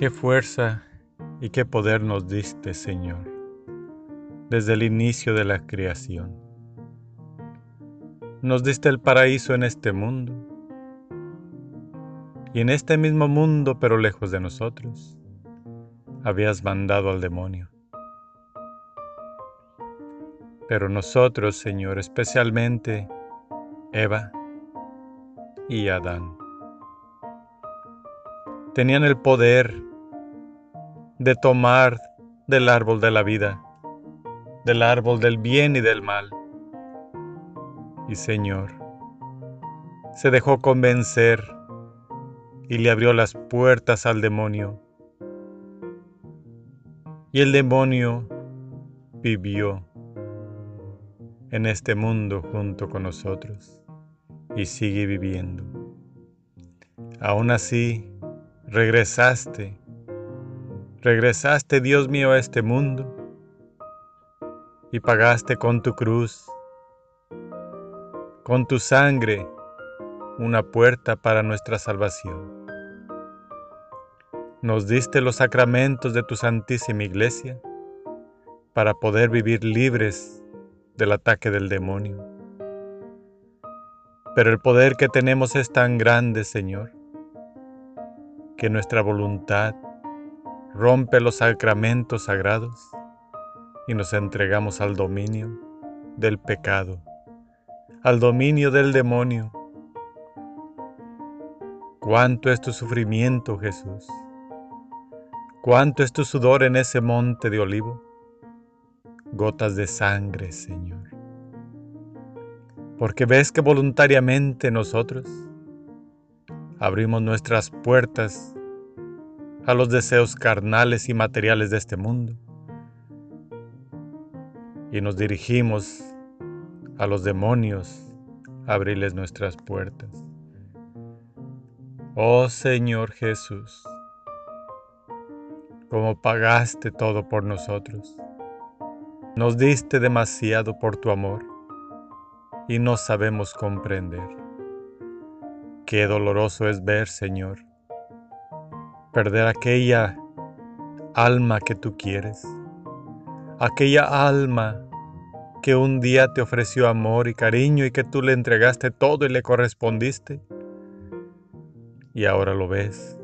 Qué fuerza y qué poder nos diste, Señor, desde el inicio de la creación. Nos diste el paraíso en este mundo y en este mismo mundo, pero lejos de nosotros, habías mandado al demonio. Pero nosotros, Señor, especialmente Eva y Adán, tenían el poder de tomar del árbol de la vida, del árbol del bien y del mal. Y Señor, se dejó convencer y le abrió las puertas al demonio. Y el demonio vivió en este mundo junto con nosotros y sigue viviendo. Aún así, regresaste, regresaste, Dios mío, a este mundo y pagaste con tu cruz, con tu sangre, una puerta para nuestra salvación. Nos diste los sacramentos de tu Santísima Iglesia para poder vivir libres del ataque del demonio. Pero el poder que tenemos es tan grande, Señor, que nuestra voluntad rompe los sacramentos sagrados y nos entregamos al dominio del pecado, al dominio del demonio. ¿Cuánto es tu sufrimiento, Jesús? ¿Cuánto es tu sudor en ese monte de olivo? Gotas de sangre, Señor. Porque ves que voluntariamente nosotros abrimos nuestras puertas a los deseos carnales y materiales de este mundo y nos dirigimos a los demonios a abrirles nuestras puertas. Oh Señor Jesús, como pagaste todo por nosotros, nos diste demasiado por tu amor y no sabemos comprender. Qué doloroso es ver, Señor, perder aquella alma que tú quieres, aquella alma que un día te ofreció amor y cariño y que tú le entregaste todo y le correspondiste. Y ahora lo ves,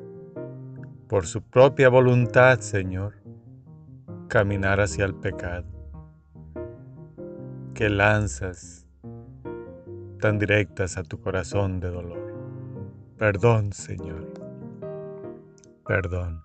por su propia voluntad, Señor, caminar hacia el pecado, que lanzas tan directas a tu corazón de dolor. Perdón, Señor perdón.